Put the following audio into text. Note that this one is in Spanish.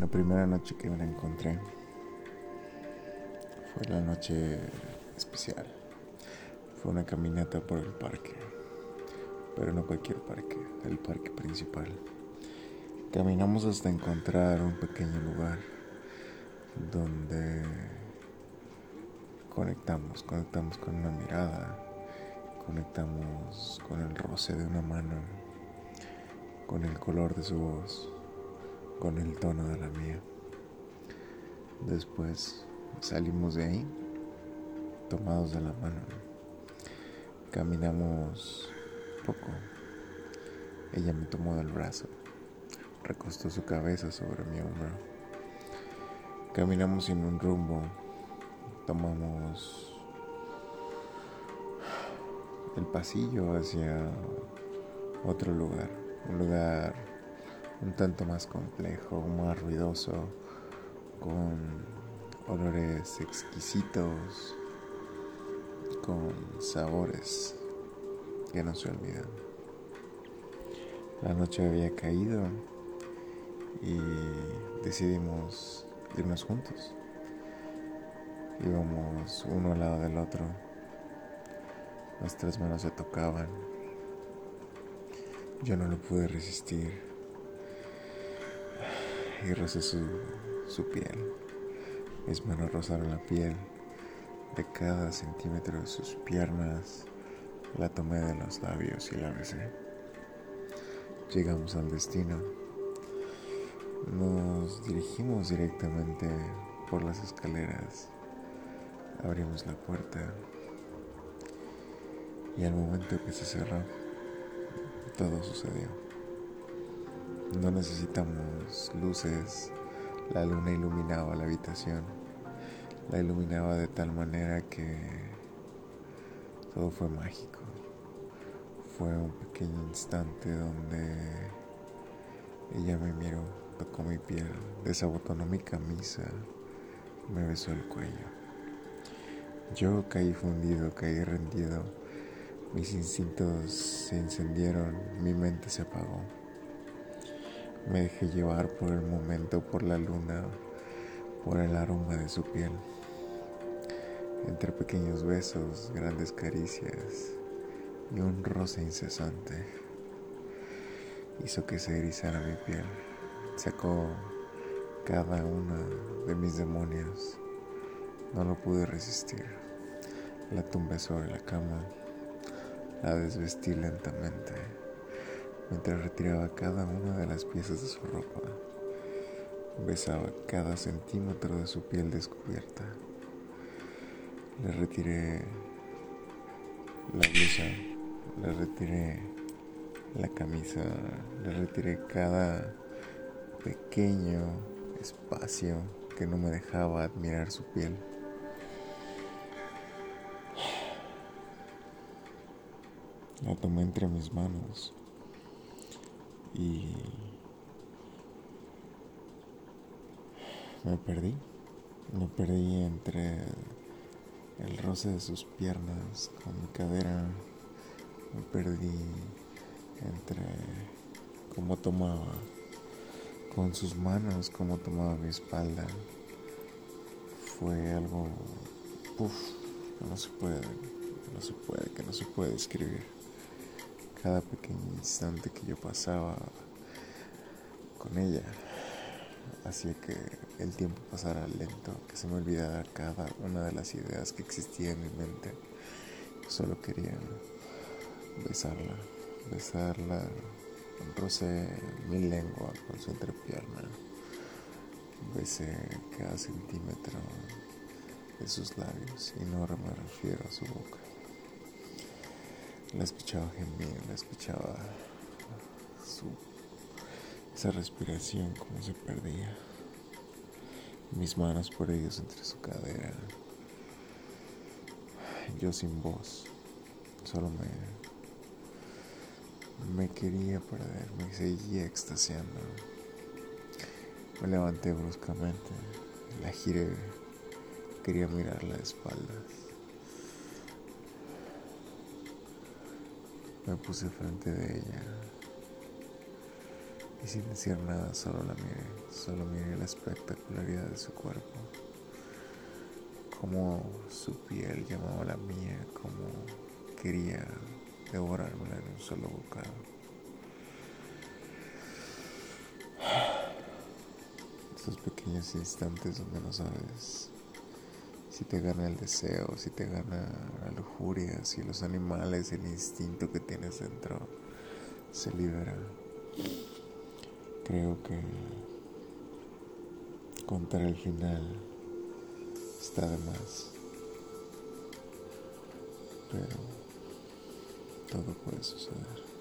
La primera noche que me la encontré fue la noche especial. Fue una caminata por el parque, pero no cualquier parque, el parque principal. Caminamos hasta encontrar un pequeño lugar donde conectamos, conectamos con una mirada, conectamos con el roce de una mano, con el color de su voz con el tono de la mía. Después salimos de ahí, tomados de la mano. Caminamos poco. Ella me tomó del brazo, recostó su cabeza sobre mi hombro. Caminamos sin un rumbo, tomamos el pasillo hacia otro lugar, un lugar un tanto más complejo, más ruidoso, con olores exquisitos, con sabores que no se olvidan. La noche había caído y decidimos irnos juntos. Íbamos uno al lado del otro. Nuestras manos se tocaban. Yo no lo pude resistir y rozé su, su piel. Mis manos rozaron la piel de cada centímetro de sus piernas. La tomé de los labios y la besé. Llegamos al destino. Nos dirigimos directamente por las escaleras. Abrimos la puerta. Y al momento que se cerró, todo sucedió. No necesitamos luces. La luna iluminaba la habitación. La iluminaba de tal manera que todo fue mágico. Fue un pequeño instante donde ella me miró, tocó mi piel, desabotonó mi camisa, me besó el cuello. Yo caí fundido, caí rendido. Mis instintos se encendieron, mi mente se apagó. Me dejé llevar por el momento, por la luna, por el aroma de su piel. Entre pequeños besos, grandes caricias y un roce incesante, hizo que se erizara mi piel. Sacó cada uno de mis demonios. No lo pude resistir. La tumbé sobre la cama, la desvestí lentamente mientras retiraba cada una de las piezas de su ropa. Besaba cada centímetro de su piel descubierta. Le retiré la blusa, le retiré la camisa, le retiré cada pequeño espacio que no me dejaba admirar su piel. La tomé entre mis manos y me perdí. Me perdí entre el roce de sus piernas con mi cadera. Me perdí entre cómo tomaba con sus manos, cómo tomaba mi espalda. Fue algo, no se puede, no se puede, que no se puede describir cada pequeño instante que yo pasaba con ella hacía que el tiempo pasara lento, que se me olvidara cada una de las ideas que existía en mi mente. solo quería besarla, besarla, rocé mi lengua con su entrepierna, besé cada centímetro de sus labios y no me refiero a su boca. La escuchaba gemir, la escuchaba su, esa respiración como se perdía. Mis manos por ellos entre su cadera. Yo sin voz, solo me, me quería perder, me seguía extasiando. Me levanté bruscamente, la giré, quería mirarla de espaldas. Me puse frente de ella. Y sin decir nada, solo la miré, solo miré la espectacularidad de su cuerpo, cómo su piel llamaba la mía, cómo quería devorármela en un solo bocado. Estos pequeños instantes donde no sabes si te gana el deseo, si te gana la si los animales, el instinto que tienes dentro se libera. Creo que contar el final está de más. Pero todo puede suceder.